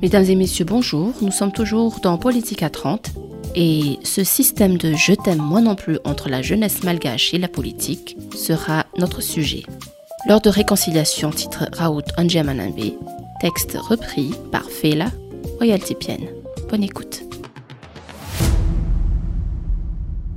Mesdames et messieurs, bonjour. Nous sommes toujours dans Politique à 30 et ce système de je t'aime moi non plus entre la jeunesse malgache et la politique sera notre sujet. Lors de réconciliation titre Raoult Anjamanambe, texte repris par Fela Royalty Pienne. Bonne écoute.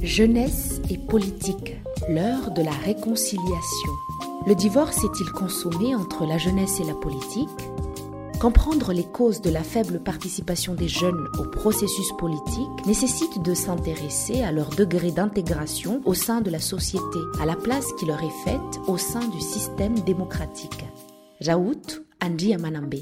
Jeunesse et politique, l'heure de la réconciliation. Le divorce est-il consommé entre la jeunesse et la politique? Comprendre les causes de la faible participation des jeunes au processus politique nécessite de s'intéresser à leur degré d'intégration au sein de la société, à la place qui leur est faite au sein du système démocratique. Jaout Andy Amanambe.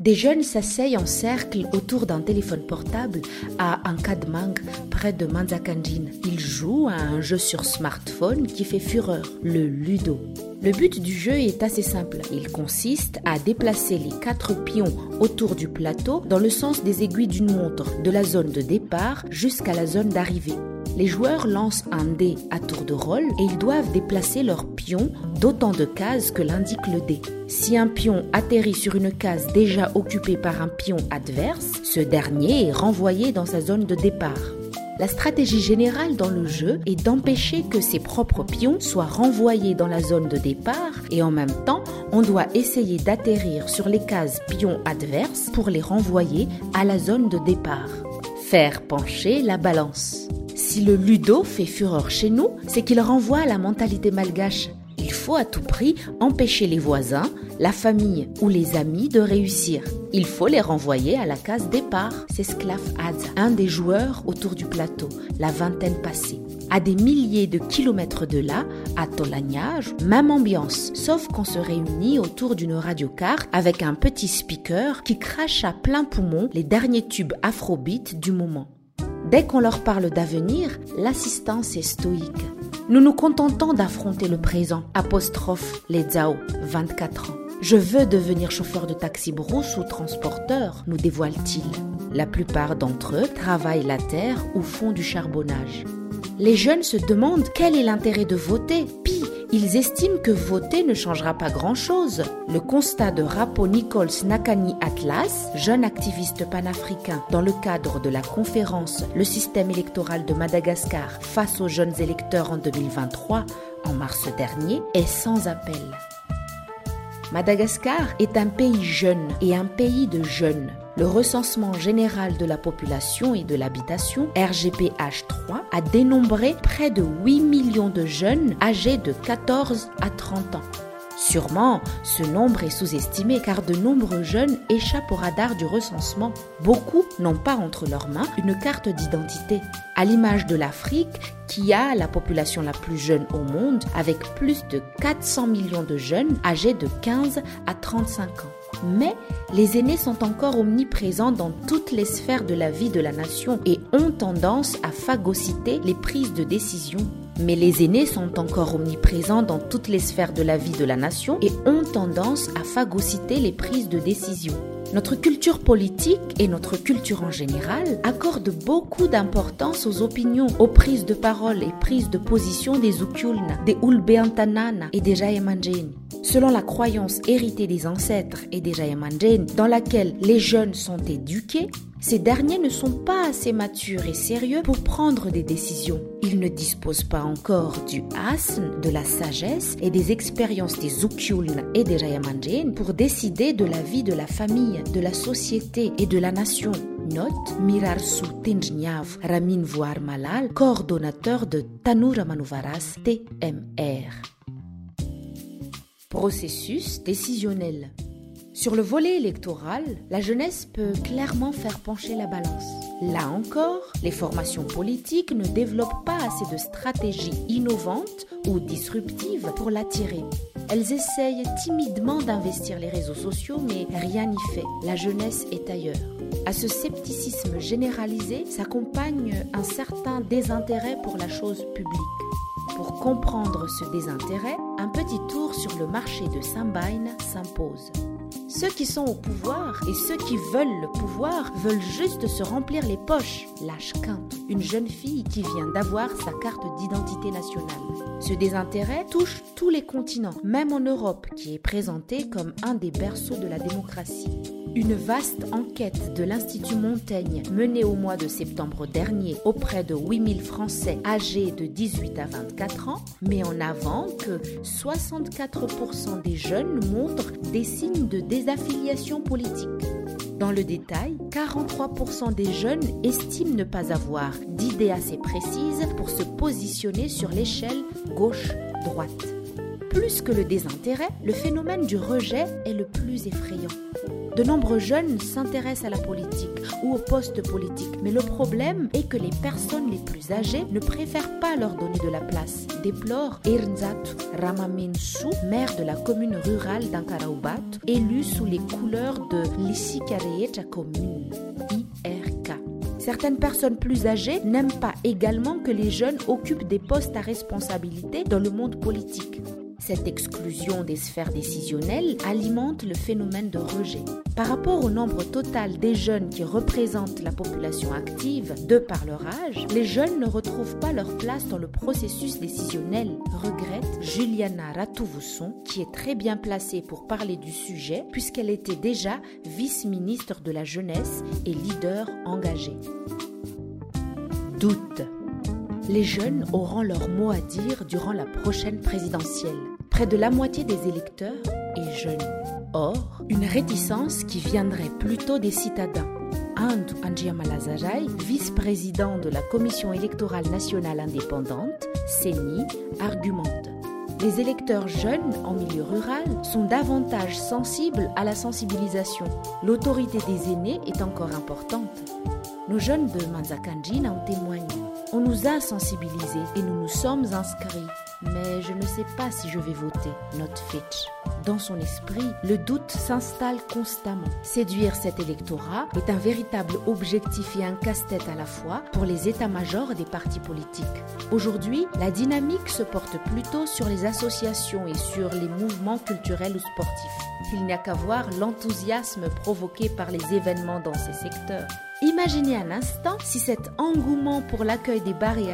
Des jeunes s'asseyent en cercle autour d'un téléphone portable à Ankadmang, près de Manzakandjin. Ils jouent à un jeu sur smartphone qui fait fureur, le Ludo. Le but du jeu est assez simple. Il consiste à déplacer les quatre pions autour du plateau dans le sens des aiguilles d'une montre, de la zone de départ jusqu'à la zone d'arrivée. Les joueurs lancent un dé à tour de rôle et ils doivent déplacer leurs pions d'autant de cases que l'indique le dé. Si un pion atterrit sur une case déjà occupée par un pion adverse, ce dernier est renvoyé dans sa zone de départ. La stratégie générale dans le jeu est d'empêcher que ses propres pions soient renvoyés dans la zone de départ et en même temps, on doit essayer d'atterrir sur les cases pions adverses pour les renvoyer à la zone de départ. Faire pencher la balance. Si le ludo fait fureur chez nous, c'est qu'il renvoie à la mentalité malgache. Faut à tout prix empêcher les voisins, la famille ou les amis de réussir. Il faut les renvoyer à la case départ, s'esclave Ad, un des joueurs autour du plateau, la vingtaine passée. À des milliers de kilomètres de là, à Tolagnage, même ambiance, sauf qu'on se réunit autour d'une radiocarte avec un petit speaker qui crache à plein poumon les derniers tubes afrobeat du moment. Dès qu'on leur parle d'avenir, l'assistance est stoïque. Nous nous contentons d'affronter le présent. Apostrophe les Zhao, 24 ans. Je veux devenir chauffeur de taxi brousse ou transporteur, nous dévoile-t-il. La plupart d'entre eux travaillent la terre ou font du charbonnage. Les jeunes se demandent quel est l'intérêt de voter. Pis, ils estiment que voter ne changera pas grand-chose. Le constat de Rapo Nichols Nakani Atlas, jeune activiste panafricain dans le cadre de la conférence Le système électoral de Madagascar face aux jeunes électeurs en 2023, en mars dernier, est sans appel. Madagascar est un pays jeune et un pays de jeunes. Le recensement général de la population et de l'habitation, RGPH3, a dénombré près de 8 millions de jeunes âgés de 14 à 30 ans. Sûrement, ce nombre est sous-estimé car de nombreux jeunes échappent au radar du recensement. Beaucoup n'ont pas entre leurs mains une carte d'identité. À l'image de l'Afrique, qui a la population la plus jeune au monde, avec plus de 400 millions de jeunes âgés de 15 à 35 ans. Mais les aînés sont encore omniprésents dans toutes les sphères de la vie de la nation et ont tendance à phagocyter les prises de décision. Mais les aînés sont encore omniprésents dans toutes les sphères de la vie de la nation et ont tendance à phagocyter les prises de décision. Notre culture politique et notre culture en général accordent beaucoup d'importance aux opinions, aux prises de parole et prises de position des Ukulna, des Ulbeantanana et des Jayamanjeni. Selon la croyance héritée des ancêtres et des Jayamanjeni, dans laquelle les jeunes sont éduqués, ces derniers ne sont pas assez matures et sérieux pour prendre des décisions. Ils ne disposent pas encore du asn, de la sagesse et des expériences des Ukyuln et des Jayamanjin pour décider de la vie de la famille, de la société et de la nation. Note Mirarsu Tinjnyav Ramin Voir Malal, coordonnateur de Tanura Manuvaras TMR. Processus décisionnel. Sur le volet électoral, la jeunesse peut clairement faire pencher la balance. Là encore, les formations politiques ne développent pas assez de stratégies innovantes ou disruptives pour l'attirer. Elles essayent timidement d'investir les réseaux sociaux, mais rien n'y fait. La jeunesse est ailleurs. À ce scepticisme généralisé s'accompagne un certain désintérêt pour la chose publique. Pour comprendre ce désintérêt, un petit tour sur le marché de Sambain s'impose. Ceux qui sont au pouvoir et ceux qui veulent le pouvoir veulent juste se remplir les poches. Lâche une jeune fille qui vient d'avoir sa carte d'identité nationale. Ce désintérêt touche tous les continents, même en Europe, qui est présenté comme un des berceaux de la démocratie. Une vaste enquête de l'Institut Montaigne menée au mois de septembre dernier auprès de 8000 Français âgés de 18 à 24 ans met en avant que 64% des jeunes montrent des signes de désaffiliation politique. Dans le détail, 43% des jeunes estiment ne pas avoir d'idées assez précises pour se positionner sur l'échelle gauche-droite. Plus que le désintérêt, le phénomène du rejet est le plus effrayant. De nombreux jeunes s'intéressent à la politique ou au poste politique, mais le problème est que les personnes les plus âgées ne préfèrent pas leur donner de la place, déplore Irnzat Ramaminsu, maire de la commune rurale d'Ankaraoubat, élu sous les couleurs de l'Issikareeta commune, IRK. Certaines personnes plus âgées n'aiment pas également que les jeunes occupent des postes à responsabilité dans le monde politique. Cette exclusion des sphères décisionnelles alimente le phénomène de rejet. Par rapport au nombre total des jeunes qui représentent la population active, de par leur âge, les jeunes ne retrouvent pas leur place dans le processus décisionnel, regrette Juliana Ratouvusson, qui est très bien placée pour parler du sujet puisqu'elle était déjà vice-ministre de la jeunesse et leader engagé. Doute les jeunes auront leur mot à dire durant la prochaine présidentielle. Près de la moitié des électeurs est jeune. Or, une réticence qui viendrait plutôt des citadins. Andou Anjiamalazaray, vice-président de la Commission électorale nationale indépendante, CENI, argumente. Les électeurs jeunes en milieu rural sont davantage sensibles à la sensibilisation. L'autorité des aînés est encore importante. Nos jeunes de Manzakanjin en témoignent. On nous a sensibilisés et nous nous sommes inscrits. Mais je ne sais pas si je vais voter, note Fitch. Dans son esprit, le doute s'installe constamment. Séduire cet électorat est un véritable objectif et un casse-tête à la fois pour les états-majors des partis politiques. Aujourd'hui, la dynamique se porte plutôt sur les associations et sur les mouvements culturels ou sportifs. Il n'y a qu'à voir l'enthousiasme provoqué par les événements dans ces secteurs. Imaginez un instant si cet engouement pour l'accueil des Bari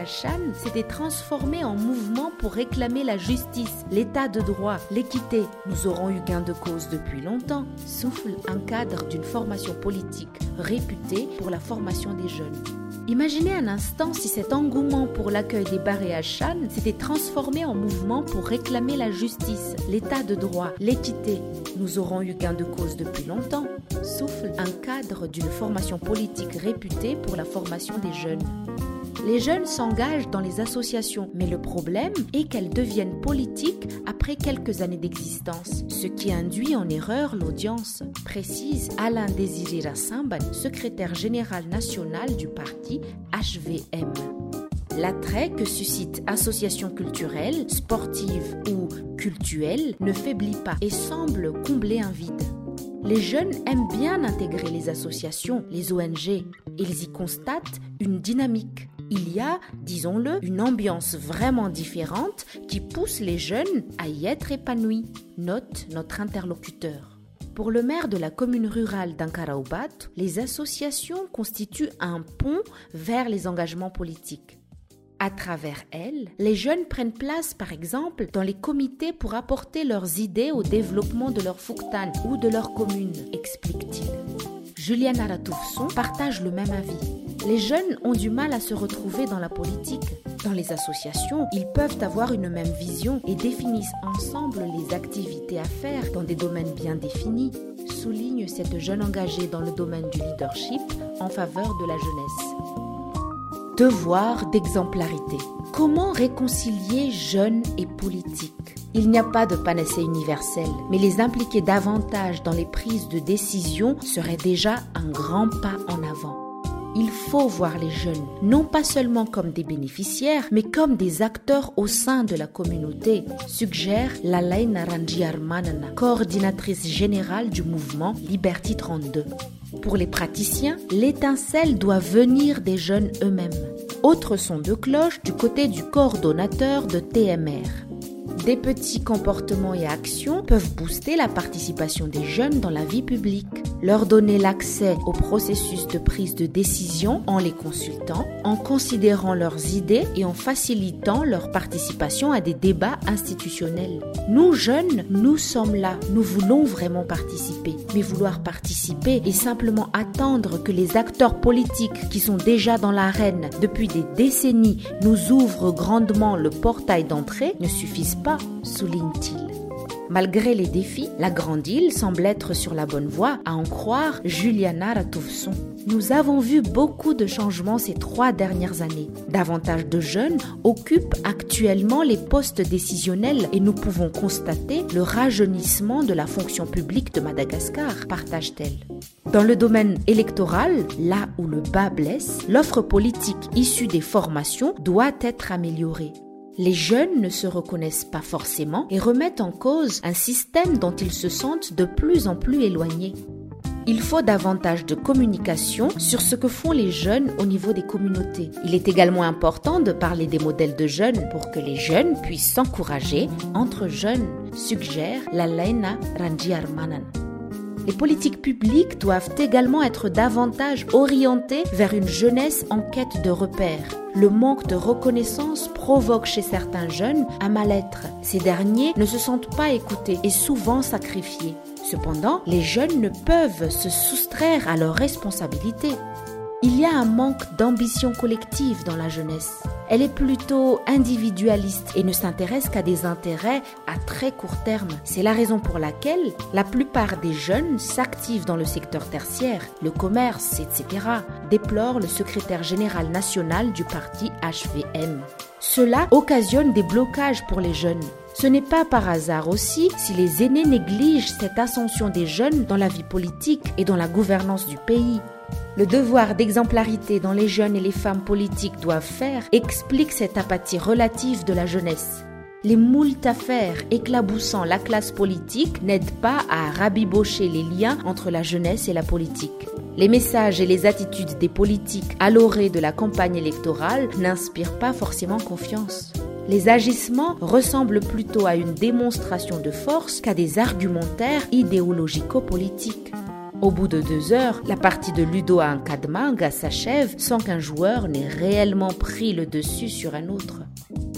s'était transformé en mouvement pour réclamer la justice, l'état de droit, l'équité. Nous aurons eu gain de cause depuis longtemps, souffle un cadre d'une formation politique réputée pour la formation des jeunes. Imaginez un instant si cet engouement pour l'accueil des Barré Hachan s'était transformé en mouvement pour réclamer la justice, l'état de droit, l'équité. Nous aurons eu gain de cause depuis longtemps. Souffle un cadre d'une formation politique réputée pour la formation des jeunes. Les jeunes s'engagent dans les associations, mais le problème est qu'elles deviennent politiques après quelques années d'existence, ce qui induit en erreur l'audience, précise Alain Désiré Rassimban, secrétaire général national du parti HVM. L'attrait que suscite associations culturelles, sportives ou cultuelles ne faiblit pas et semble combler un vide. Les jeunes aiment bien intégrer les associations, les ONG. Ils y constatent une dynamique, il y a, disons-le, une ambiance vraiment différente qui pousse les jeunes à y être épanouis, note notre interlocuteur. Pour le maire de la commune rurale d'Ankaraobat, les associations constituent un pont vers les engagements politiques. À travers elles, les jeunes prennent place, par exemple, dans les comités pour apporter leurs idées au développement de leur Fuktan ou de leur commune, explique-t-il. Juliana Ratoufson partage le même avis. Les jeunes ont du mal à se retrouver dans la politique. Dans les associations, ils peuvent avoir une même vision et définissent ensemble les activités à faire dans des domaines bien définis, souligne cette jeune engagée dans le domaine du leadership en faveur de la jeunesse. Devoir d'exemplarité. Comment réconcilier jeunes et politique il n'y a pas de panacée universelle, mais les impliquer davantage dans les prises de décision serait déjà un grand pas en avant il faut voir les jeunes, non pas seulement comme des bénéficiaires, mais comme des acteurs au sein de la communauté, suggère Lalay Naranjiarmanana, coordinatrice générale du mouvement Liberty 32. Pour les praticiens, l'étincelle doit venir des jeunes eux-mêmes. Autre son de cloche du côté du coordonnateur de TMR. Des petits comportements et actions peuvent booster la participation des jeunes dans la vie publique. Leur donner l'accès au processus de prise de décision en les consultant, en considérant leurs idées et en facilitant leur participation à des débats institutionnels. Nous, jeunes, nous sommes là. Nous voulons vraiment participer. Mais vouloir participer et simplement attendre que les acteurs politiques qui sont déjà dans l'arène depuis des décennies nous ouvrent grandement le portail d'entrée ne suffisent pas, souligne-t-il. Malgré les défis, la Grande Île semble être sur la bonne voie, à en croire Juliana Ratoufson. Nous avons vu beaucoup de changements ces trois dernières années. Davantage de jeunes occupent actuellement les postes décisionnels et nous pouvons constater le rajeunissement de la fonction publique de Madagascar, partage-t-elle. Dans le domaine électoral, là où le bas blesse, l'offre politique issue des formations doit être améliorée. Les jeunes ne se reconnaissent pas forcément et remettent en cause un système dont ils se sentent de plus en plus éloignés. Il faut davantage de communication sur ce que font les jeunes au niveau des communautés. Il est également important de parler des modèles de jeunes pour que les jeunes puissent s'encourager entre jeunes, suggère la Lena Ranjiarmanan. Les politiques publiques doivent également être davantage orientées vers une jeunesse en quête de repères. Le manque de reconnaissance provoque chez certains jeunes un mal-être. Ces derniers ne se sentent pas écoutés et souvent sacrifiés. Cependant, les jeunes ne peuvent se soustraire à leurs responsabilités. Il y a un manque d'ambition collective dans la jeunesse. Elle est plutôt individualiste et ne s'intéresse qu'à des intérêts à très court terme. C'est la raison pour laquelle la plupart des jeunes s'activent dans le secteur tertiaire, le commerce, etc., déplore le secrétaire général national du parti HVM. Cela occasionne des blocages pour les jeunes. Ce n'est pas par hasard aussi si les aînés négligent cette ascension des jeunes dans la vie politique et dans la gouvernance du pays. Le devoir d'exemplarité dont les jeunes et les femmes politiques doivent faire explique cette apathie relative de la jeunesse. Les moult affaires éclaboussant la classe politique n'aident pas à rabibocher les liens entre la jeunesse et la politique. Les messages et les attitudes des politiques à l'orée de la campagne électorale n'inspirent pas forcément confiance. Les agissements ressemblent plutôt à une démonstration de force qu'à des argumentaires idéologico-politiques. Au bout de deux heures, la partie de Ludo à Nkadmanga s'achève sans qu'un joueur n'ait réellement pris le dessus sur un autre.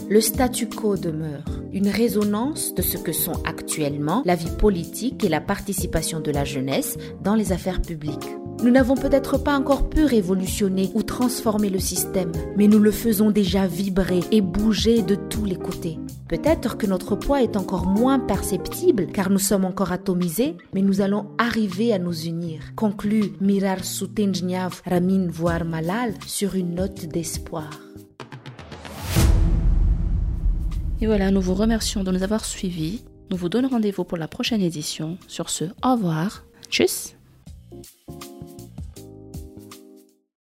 Le statu quo demeure, une résonance de ce que sont actuellement la vie politique et la participation de la jeunesse dans les affaires publiques. Nous n'avons peut-être pas encore pu révolutionner ou transformer le système, mais nous le faisons déjà vibrer et bouger de tous les côtés. Peut-être que notre poids est encore moins perceptible car nous sommes encore atomisés, mais nous allons arriver à nous unir. Conclut Mirar Sutenjniav Ramin Voir Malal sur une note d'espoir. Et voilà, nous vous remercions de nous avoir suivis. Nous vous donnons rendez-vous pour la prochaine édition. Sur ce, au revoir. Tchuss